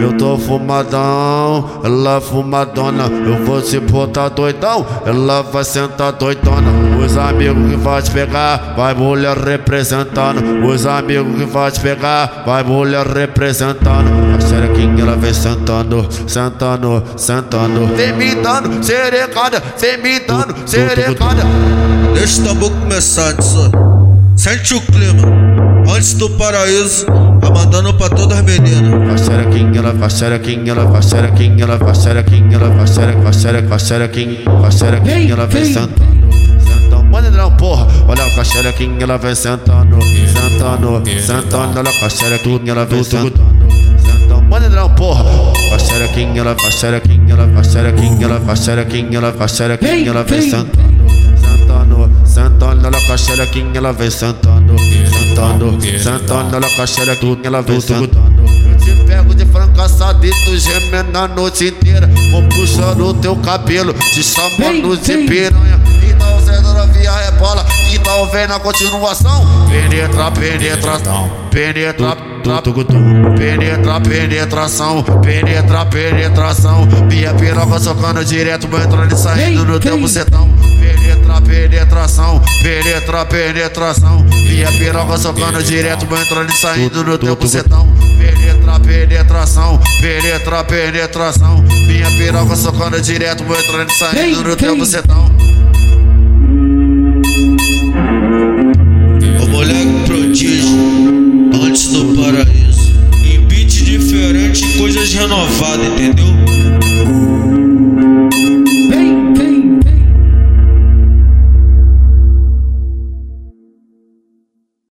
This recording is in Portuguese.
Eu tô fumadão, ela fumadona. Eu vou se botar doidão, ela vai sentar doidona. Os amigos que vai te pegar, vai mulher representando. Os amigos que vai te pegar, vai mulher representando. A xerequinha ela vem sentando, sentando, sentando. Vem me dando serecada, vem me dando serecada. Deixa o tambor começar, só. Sente o clima. Antes do paraíso, tá mandando pra ela vai xerequinha, ela vai xerequinha, ela vai xerequinha, ela vai xerequinha, vai xerequinha, vai xerequinha, ela vem sentando. Sentando, manda não, porra. Olha com a xerequinha, ela vem sentando, sentando, sentando. Olha a xerequinha, ela vem sentando. Sentando, manda não, porra. Vai xerequinha, ela vai xerequinha, ela vai xerequinha, ela vai xerequinha, ela vai xerequinha, ela vem sentando. Sentando, sentando, ela com a xerequinha, ela vem sentando, sentando, sentando, ela com a xerequinha, ela vem sentando. Francaçadito, gemendo a noite inteira. Vou puxando o teu cabelo, te chamando de piranha. Então você não via rebola, então vem na continuação. Penetra, penetração, penetra, tra, penetra, penetração, penetra, penetração. Minha piroca socando direto, vou entrando e saindo no teu bucetão. Penetra, penetração, penetra, penetração. Minha piroca socando direto, vou entrando e saindo no teu bucetão. Penetra, penetração, penetra, penetração. Minha piroca socando direto, vou entrando e saindo no teu bucetão. O moleque prodígio. Antes do paraíso. Em beat diferente, coisas renovadas,